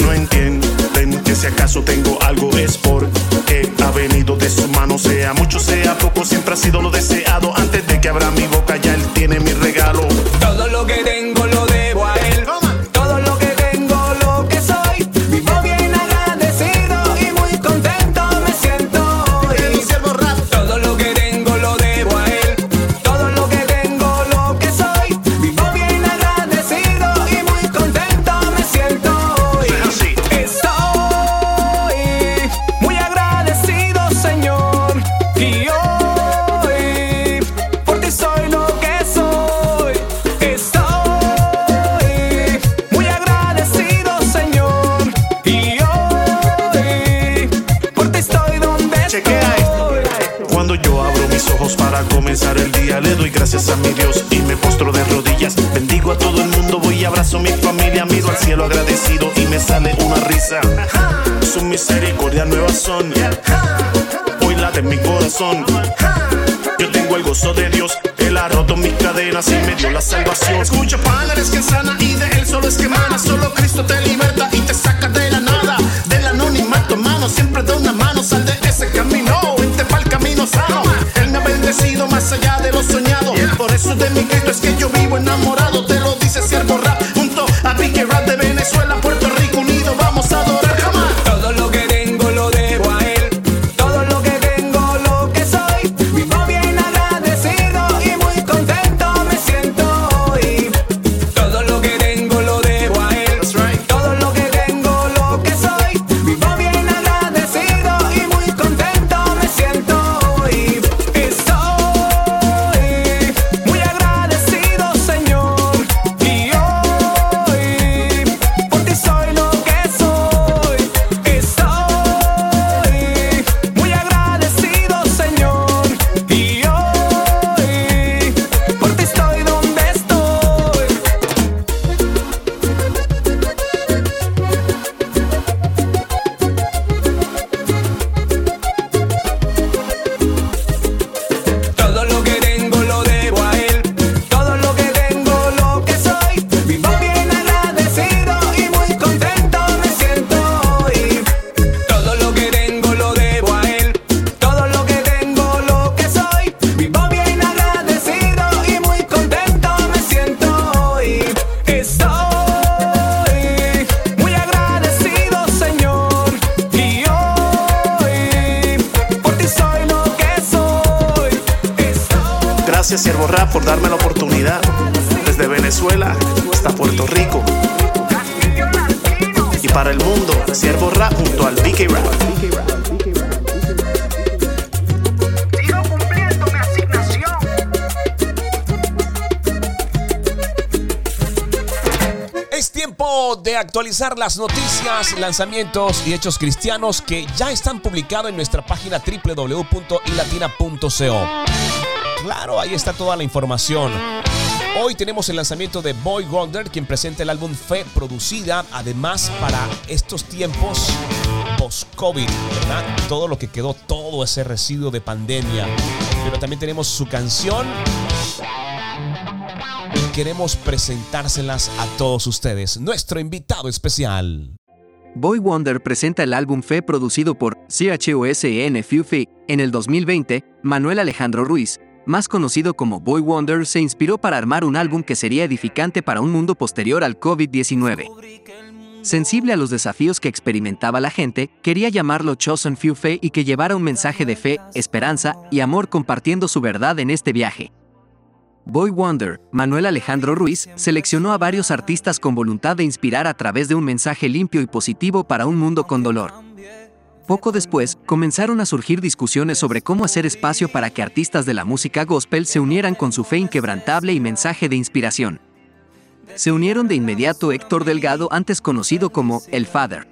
No entienden que si acaso tengo algo es porque ha venido de su mano, sea mucho, sea poco, siempre ha sido lo deseado. Sale una risa. Su misericordia nuevas son. Hoy la de mi corazón. Yo tengo el gozo de Dios, Él ha roto mis cadenas y me dio la salvación. Escucha, pana, eres que sana y de Él solo es que emana. Solo Cristo te liberta y te saca de la nada. Del anonimato, hermano, siempre da una mano. Sal de ese camino, vente para el camino sano. Él me ha bendecido más allá de lo soñado. Por eso de mi Cristo es que yo las noticias, lanzamientos y hechos cristianos que ya están publicados en nuestra página www.ilatina.co. Claro, ahí está toda la información. Hoy tenemos el lanzamiento de Boy Wonder, quien presenta el álbum Fe producida, además para estos tiempos post-COVID, ¿verdad? Todo lo que quedó, todo ese residuo de pandemia. Pero también tenemos su canción queremos presentárselas a todos ustedes, nuestro invitado especial. Boy Wonder presenta el álbum Fe producido por CHOSN Fufi. En el 2020, Manuel Alejandro Ruiz, más conocido como Boy Wonder, se inspiró para armar un álbum que sería edificante para un mundo posterior al COVID-19. Sensible a los desafíos que experimentaba la gente, quería llamarlo Chosen Few Fe y que llevara un mensaje de fe, esperanza y amor compartiendo su verdad en este viaje. Boy Wonder, Manuel Alejandro Ruiz, seleccionó a varios artistas con voluntad de inspirar a través de un mensaje limpio y positivo para un mundo con dolor. Poco después, comenzaron a surgir discusiones sobre cómo hacer espacio para que artistas de la música gospel se unieran con su fe inquebrantable y mensaje de inspiración. Se unieron de inmediato Héctor Delgado, antes conocido como El Father.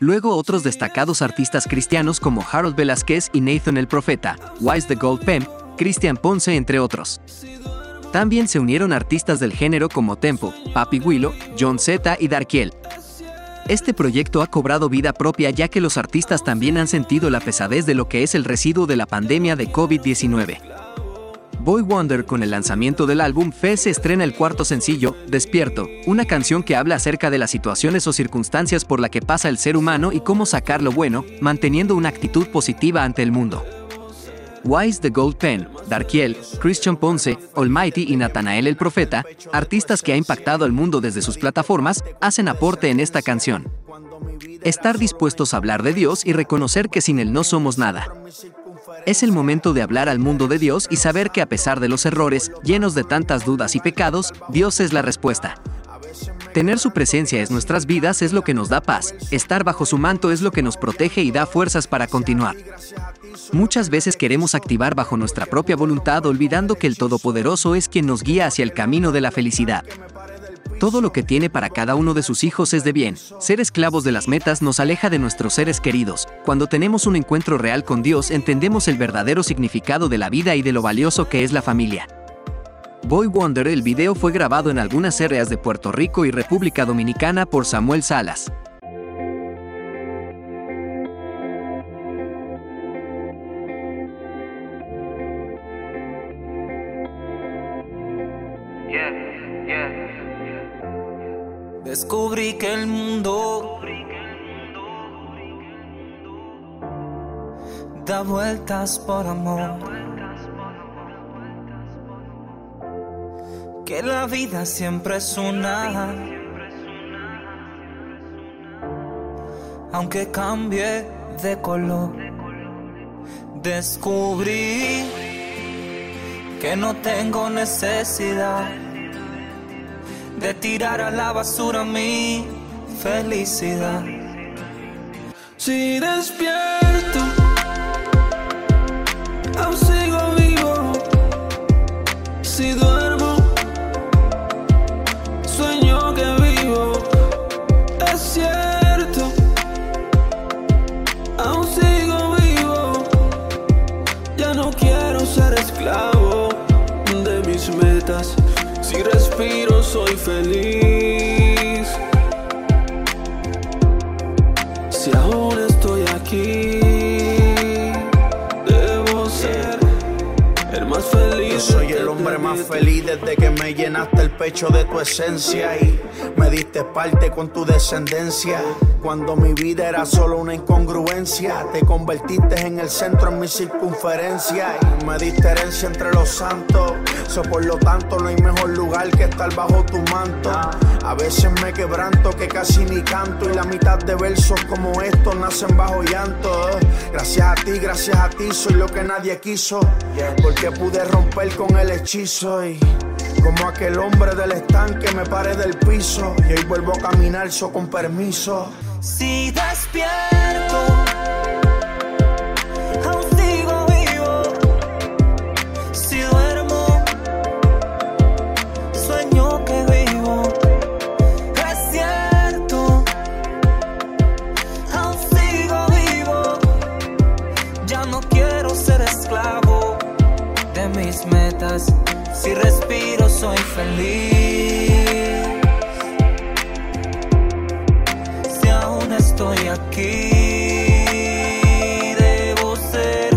Luego otros destacados artistas cristianos como Harold Velázquez y Nathan el Profeta, Wise the Gold Pen, Cristian Ponce, entre otros. También se unieron artistas del género como Tempo, Papi Willow, John Z y Darkiel. Este proyecto ha cobrado vida propia ya que los artistas también han sentido la pesadez de lo que es el residuo de la pandemia de COVID-19. Boy Wonder con el lanzamiento del álbum Fe se estrena el cuarto sencillo, Despierto, una canción que habla acerca de las situaciones o circunstancias por la que pasa el ser humano y cómo sacar lo bueno, manteniendo una actitud positiva ante el mundo. Wise the Gold Pen, Darkiel, Christian Ponce, Almighty y Natanael el Profeta, artistas que ha impactado al mundo desde sus plataformas, hacen aporte en esta canción. Estar dispuestos a hablar de Dios y reconocer que sin Él no somos nada. Es el momento de hablar al mundo de Dios y saber que a pesar de los errores, llenos de tantas dudas y pecados, Dios es la respuesta. Tener su presencia en nuestras vidas es lo que nos da paz, estar bajo su manto es lo que nos protege y da fuerzas para continuar. Muchas veces queremos activar bajo nuestra propia voluntad olvidando que el Todopoderoso es quien nos guía hacia el camino de la felicidad. Todo lo que tiene para cada uno de sus hijos es de bien. Ser esclavos de las metas nos aleja de nuestros seres queridos. Cuando tenemos un encuentro real con Dios entendemos el verdadero significado de la vida y de lo valioso que es la familia. Boy Wonder el video fue grabado en algunas áreas de Puerto Rico y República Dominicana por Samuel Salas. Descubrí que el mundo da vueltas por amor. Que la vida siempre es una. Aunque cambie de color. Descubrí que no tengo necesidad de tirar a la basura mi felicidad. Si despierto, aún sigo vivo. Si duermo, esclavo de mis metas. Si respiro soy feliz. Feliz desde que me llenaste el pecho de tu esencia y me diste parte con tu descendencia. Cuando mi vida era solo una incongruencia, te convertiste en el centro en mi circunferencia y me diste herencia entre los santos. So, por lo tanto, no hay mejor lugar que estar bajo tu manto. A veces me quebranto que casi ni canto y la mitad de versos como estos nacen bajo llanto. Gracias a ti, gracias a ti, soy lo que nadie quiso. Porque que pude romper con el hechizo como aquel hombre del estanque me paré del piso y hoy vuelvo a caminar so con permiso. Si despierto, Si respiro, soy feliz. Si aún estoy aquí, debo ser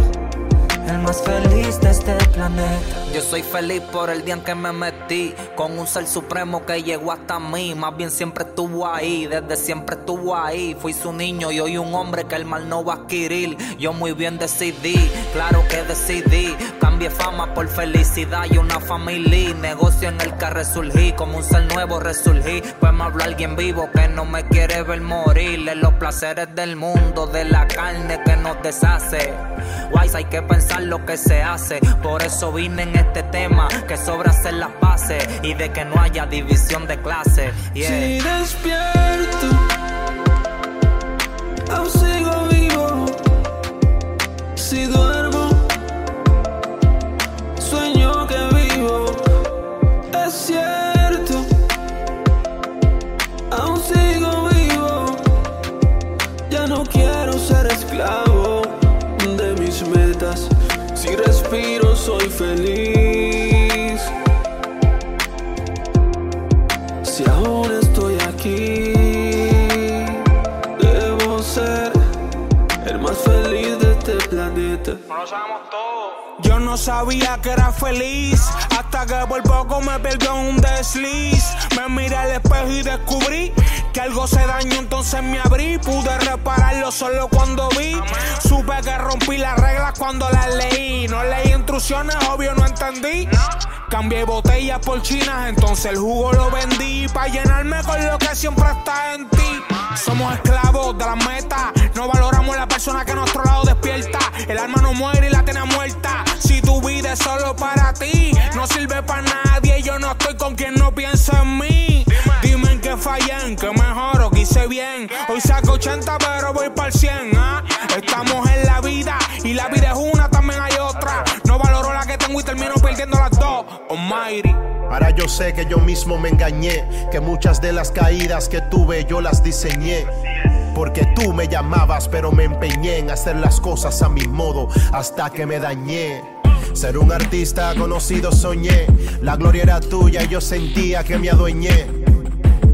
el más feliz de este planeta. Yo soy feliz por el día en que me metí con un ser supremo que llegó hasta mí. Más bien siempre estuvo ahí, desde siempre estuvo ahí. Fui su niño y hoy un hombre que el mal no va a adquirir. Yo muy bien decidí, claro que decidí. Cambié fama por felicidad y una familia. Negocio en el que resurgí, como un ser nuevo resurgí. Pues me habló alguien vivo que no me quiere ver morir. En los placeres del mundo, de la carne que nos deshace. Wise, hay que pensar lo que se hace. Por eso vine en este tema, que sobra hacer las bases y de que no haya división de clase. Yeah. Si despierto, aún sigo vivo. Si duermo, sueño que vivo. Es cierto, aún sigo vivo. Ya no quiero ser esclavo de mis metas. Si respiro, soy feliz. No sabía que era feliz hasta que por poco me perdió en un desliz. Me miré al espejo y descubrí que algo se dañó, entonces me abrí. Pude repararlo solo cuando vi. Supe que rompí las reglas cuando las leí. No leí instrucciones, obvio no entendí. Cambié botellas por chinas, entonces el jugo lo vendí para llenarme con lo que siempre está en ti. Somos esclavos de la meta, no valoramos la persona que a nuestro lado despierta. El alma no muere y la tiene muerta. Si tu vida es solo para ti, no sirve para nadie. Yo no estoy con quien no piensa en mí. Dime en qué fallé, en qué mejoro, que hice bien. Hoy saco 80, pero voy para el 100. ¿ah? Estamos en la vida y la vida es una, también hay otra. No valoro la que tengo y termino perdiendo las dos. Almighty. Ahora yo sé que yo mismo me engañé, que muchas de las caídas que tuve yo las diseñé. Porque tú me llamabas, pero me empeñé en hacer las cosas a mi modo hasta que me dañé. Ser un artista conocido soñé, la gloria era tuya y yo sentía que me adueñé.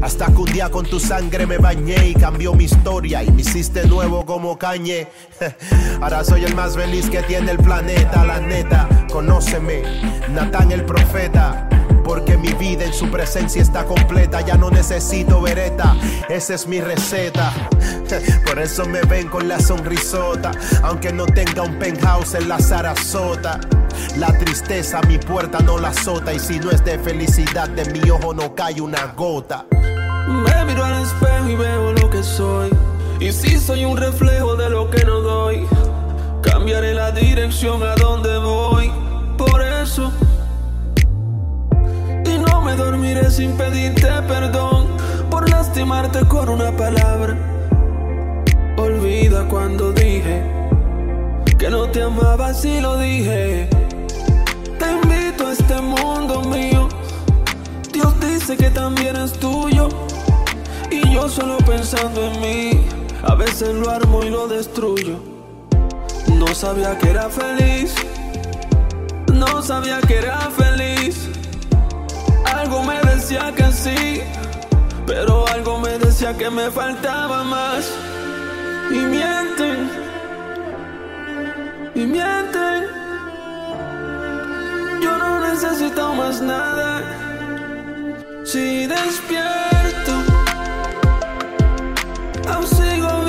Hasta que un día con tu sangre me bañé y cambió mi historia y me hiciste nuevo como cañe. Ahora soy el más feliz que tiene el planeta, la neta. Conóceme, Natán el profeta. Porque mi vida en su presencia está completa, ya no necesito vereta, esa es mi receta. Por eso me ven con la sonrisota, aunque no tenga un penthouse en la Sarasota. La tristeza a mi puerta no la azota y si no es de felicidad de mi ojo no cae una gota. Me miro al espejo y veo lo que soy. Y si soy un reflejo de lo que no doy, cambiaré la dirección a donde voy. Por eso, me dormiré sin pedirte perdón por lastimarte con una palabra. Olvida cuando dije que no te amaba si lo dije. Te invito a este mundo mío. Dios dice que también es tuyo. Y yo solo pensando en mí, a veces lo armo y lo destruyo. No sabía que era feliz, no sabía que era feliz. Algo me decía que sí, pero algo me decía que me faltaba más. Y mienten, y mienten. Yo no necesito más nada. Si despierto, aún sigo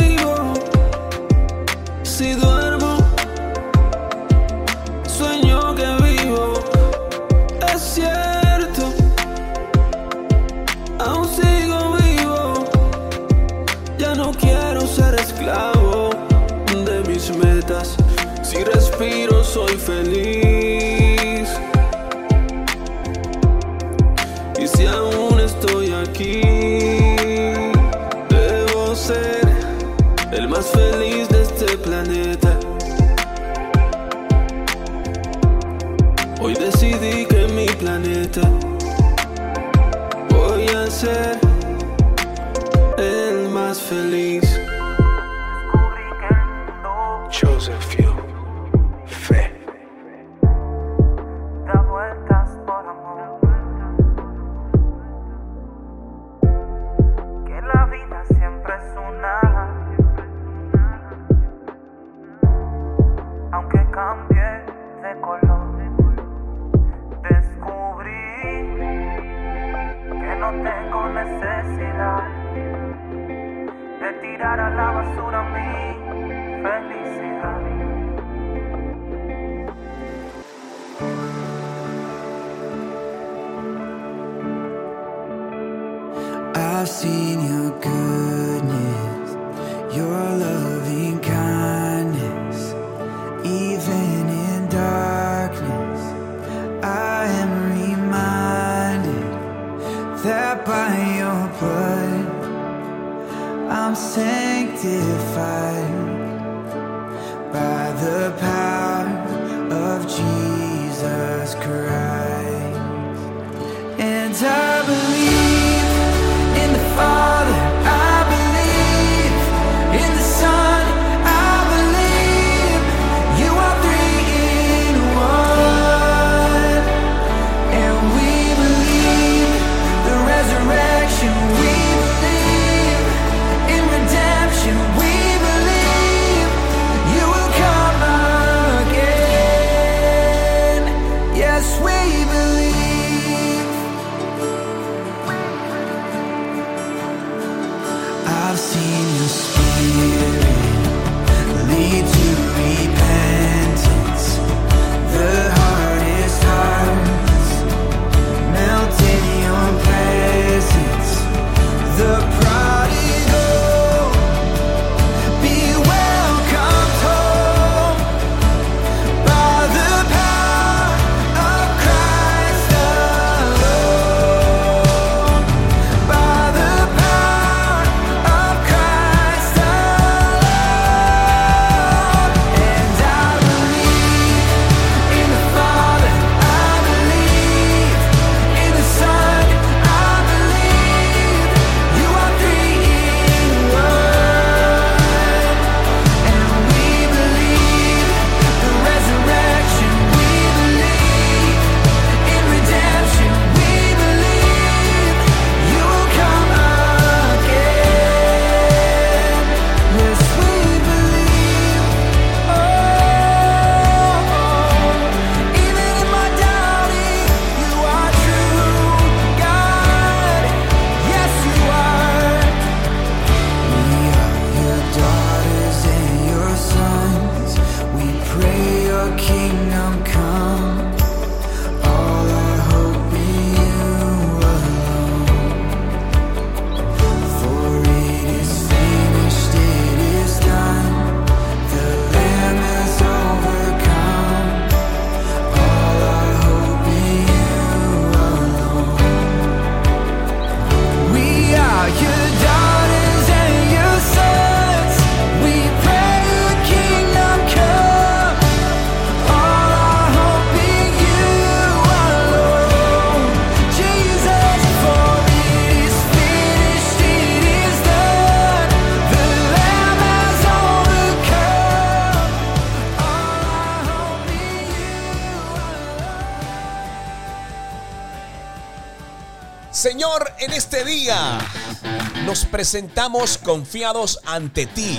presentamos confiados ante ti,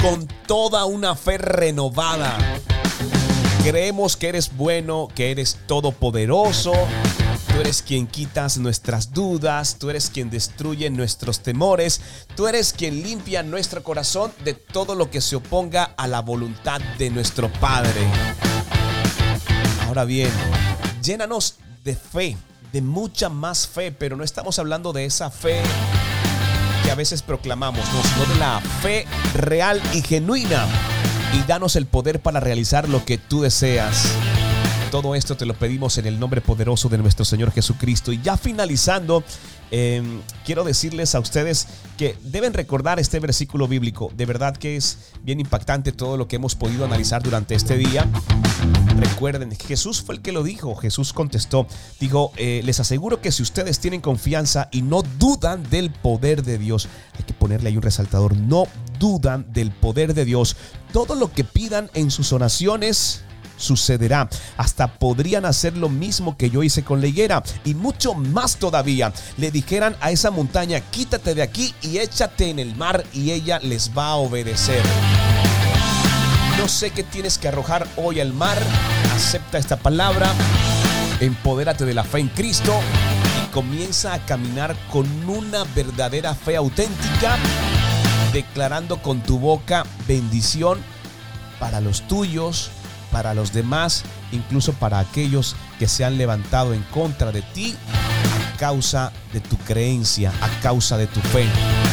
con toda una fe renovada. Creemos que eres bueno, que eres todopoderoso. Tú eres quien quitas nuestras dudas, tú eres quien destruye nuestros temores, tú eres quien limpia nuestro corazón de todo lo que se oponga a la voluntad de nuestro Padre. Ahora bien, llénanos de fe de mucha más fe, pero no estamos hablando de esa fe que a veces proclamamos, no, sino de la fe real y genuina. Y danos el poder para realizar lo que tú deseas. Todo esto te lo pedimos en el nombre poderoso de nuestro Señor Jesucristo. Y ya finalizando, eh, quiero decirles a ustedes que deben recordar este versículo bíblico. De verdad que es bien impactante todo lo que hemos podido analizar durante este día. Recuerden, Jesús fue el que lo dijo. Jesús contestó, dijo, eh, les aseguro que si ustedes tienen confianza y no dudan del poder de Dios, hay que ponerle ahí un resaltador, no dudan del poder de Dios. Todo lo que pidan en sus oraciones sucederá. Hasta podrían hacer lo mismo que yo hice con la higuera y mucho más todavía. Le dijeran a esa montaña, quítate de aquí y échate en el mar y ella les va a obedecer. No sé qué tienes que arrojar hoy al mar. Acepta esta palabra. Empodérate de la fe en Cristo y comienza a caminar con una verdadera fe auténtica, declarando con tu boca bendición para los tuyos, para los demás, incluso para aquellos que se han levantado en contra de ti a causa de tu creencia, a causa de tu fe,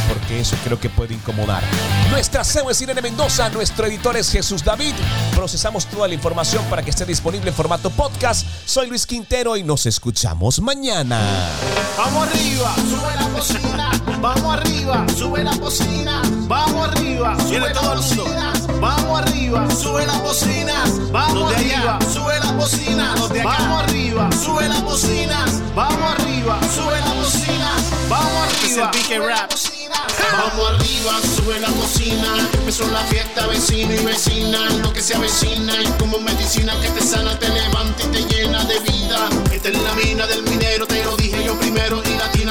porque eso creo que puede incomodar. Nuestra CEO es Irene Mendoza, nuestro editor es Jesús David. Procesamos toda la información para que esté disponible en formato podcast. Soy Luis Quintero y nos escuchamos mañana. Vamos arriba, sube la cocina. Vamos arriba, sube la cocina. Vamos arriba, sube todo el mundo. Vamos arriba, sube las bocinas. Vamos arriba, sube las bocinas. Vamos arriba, sube las bocinas. Vamos arriba, sube las bocinas. Vamos arriba. Es el BK Rap. Vamos arriba, sube la cocina. Empezó la fiesta, vecino y vecina. Lo que se avecina y como medicina que te sana, te levanta y te llena de vida. Esta es la mina del minero, te lo dije yo primero. Y